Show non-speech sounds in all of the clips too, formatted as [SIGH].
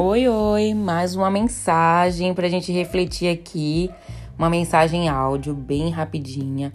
Oi, oi, mais uma mensagem para a gente refletir aqui, uma mensagem áudio bem rapidinha.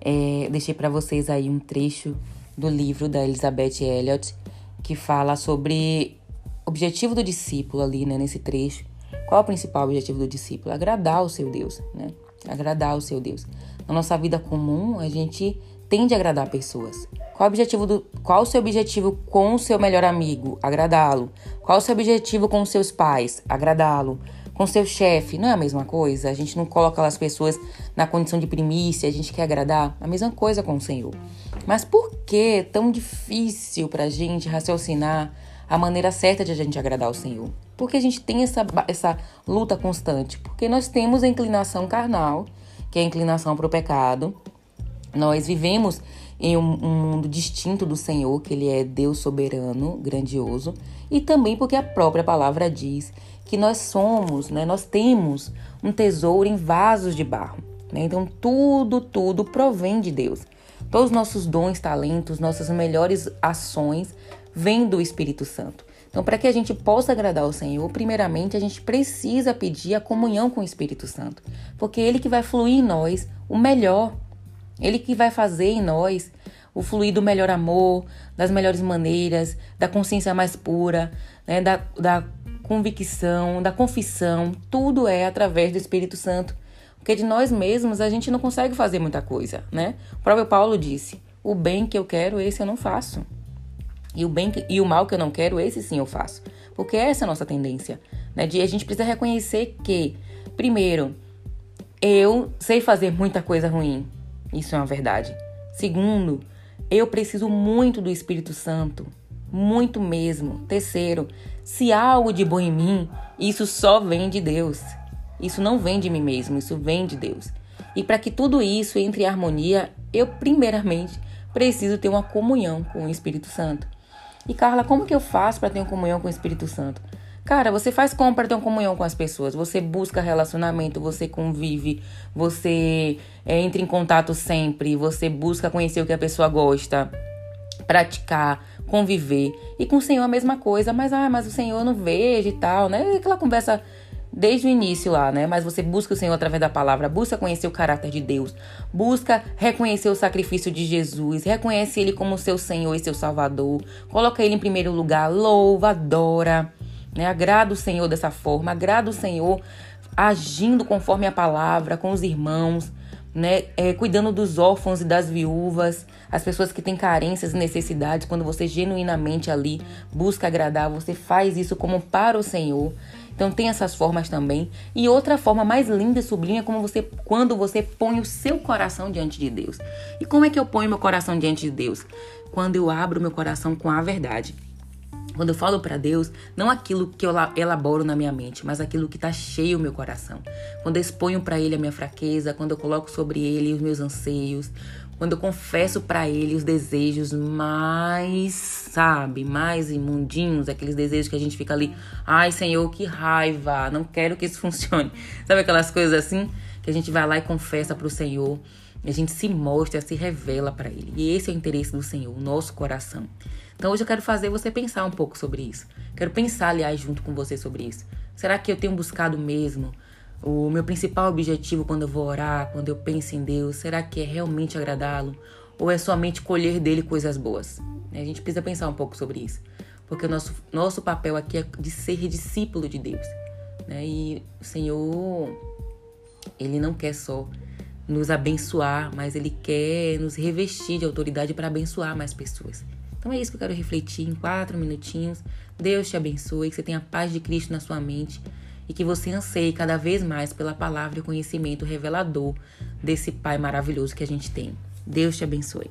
É, deixei para vocês aí um trecho do livro da Elizabeth Elliot que fala sobre objetivo do discípulo ali, né, nesse trecho. Qual é o principal objetivo do discípulo? Agradar o seu Deus, né? Agradar o seu Deus. Na nossa vida comum, a gente tende a agradar pessoas. Qual objetivo do, qual o seu objetivo com o seu melhor amigo? Agradá-lo. Qual o seu objetivo com os seus pais? Agradá-lo. Com seu chefe, não é a mesma coisa? A gente não coloca as pessoas na condição de primícia, a gente quer agradar. A mesma coisa com o Senhor. Mas por que é tão difícil para a gente raciocinar a maneira certa de a gente agradar o Senhor? Porque a gente tem essa, essa luta constante. Porque nós temos a inclinação carnal, que é a inclinação para o pecado. Nós vivemos em um, um, mundo distinto do Senhor, que Ele é Deus soberano, grandioso, e também porque a própria palavra diz que nós somos, né, nós temos um tesouro em vasos de barro. Né? Então, tudo, tudo provém de Deus. Todos os nossos dons, talentos, nossas melhores ações vêm do Espírito Santo. Então, para que a gente possa agradar ao Senhor, primeiramente a gente precisa pedir a comunhão com o Espírito Santo, porque é Ele que vai fluir em nós o melhor ele que vai fazer em nós o fluir do melhor amor, das melhores maneiras, da consciência mais pura, né, da, da convicção, da confissão. Tudo é através do Espírito Santo. Porque de nós mesmos a gente não consegue fazer muita coisa, né? O próprio Paulo disse: o bem que eu quero, esse eu não faço. E o bem que, e o mal que eu não quero, esse sim eu faço. Porque essa é a nossa tendência. Né? De, a gente precisa reconhecer que, primeiro, eu sei fazer muita coisa ruim. Isso é uma verdade. Segundo, eu preciso muito do Espírito Santo, muito mesmo. Terceiro, se há algo de bom em mim, isso só vem de Deus. Isso não vem de mim mesmo, isso vem de Deus. E para que tudo isso entre em harmonia, eu primeiramente preciso ter uma comunhão com o Espírito Santo. E Carla, como que eu faço para ter uma comunhão com o Espírito Santo? Cara, você faz ter uma comunhão com as pessoas? Você busca relacionamento, você convive, você é, entra em contato sempre, você busca conhecer o que a pessoa gosta, praticar, conviver. E com o Senhor a mesma coisa, mas ah, mas o Senhor não vejo e tal, né? Aquela conversa desde o início lá, né? Mas você busca o Senhor através da palavra, busca conhecer o caráter de Deus, busca reconhecer o sacrifício de Jesus, reconhece Ele como seu Senhor e seu Salvador, coloca Ele em primeiro lugar, louva, adora. Né? Agrada o Senhor dessa forma, agrada o Senhor agindo conforme a palavra, com os irmãos, né? É, cuidando dos órfãos e das viúvas, as pessoas que têm carências e necessidades. Quando você genuinamente ali busca agradar, você faz isso como para o Senhor. Então tem essas formas também. E outra forma mais linda e sublime é como você, quando você põe o seu coração diante de Deus. E como é que eu ponho meu coração diante de Deus? Quando eu abro meu coração com a verdade. Quando eu falo para Deus, não aquilo que eu elaboro na minha mente, mas aquilo que está cheio o meu coração. Quando eu exponho para Ele a minha fraqueza, quando eu coloco sobre Ele os meus anseios, quando eu confesso para Ele os desejos mais, sabe, mais imundinhos, aqueles desejos que a gente fica ali, ai Senhor, que raiva, não quero que isso [LAUGHS] funcione. Sabe aquelas coisas assim que a gente vai lá e confessa para o Senhor. A gente se mostra, se revela para Ele. E esse é o interesse do Senhor, o nosso coração. Então hoje eu quero fazer você pensar um pouco sobre isso. Quero pensar, aliás, junto com você sobre isso. Será que eu tenho buscado mesmo o meu principal objetivo quando eu vou orar, quando eu penso em Deus? Será que é realmente agradá-lo? Ou é somente colher dele coisas boas? A gente precisa pensar um pouco sobre isso. Porque o nosso, nosso papel aqui é de ser discípulo de Deus. Né? E o Senhor, Ele não quer só nos abençoar, mas Ele quer nos revestir de autoridade para abençoar mais pessoas. Então é isso que eu quero refletir em quatro minutinhos. Deus te abençoe, que você tenha a paz de Cristo na sua mente e que você anseie cada vez mais pela palavra e conhecimento revelador desse Pai maravilhoso que a gente tem. Deus te abençoe.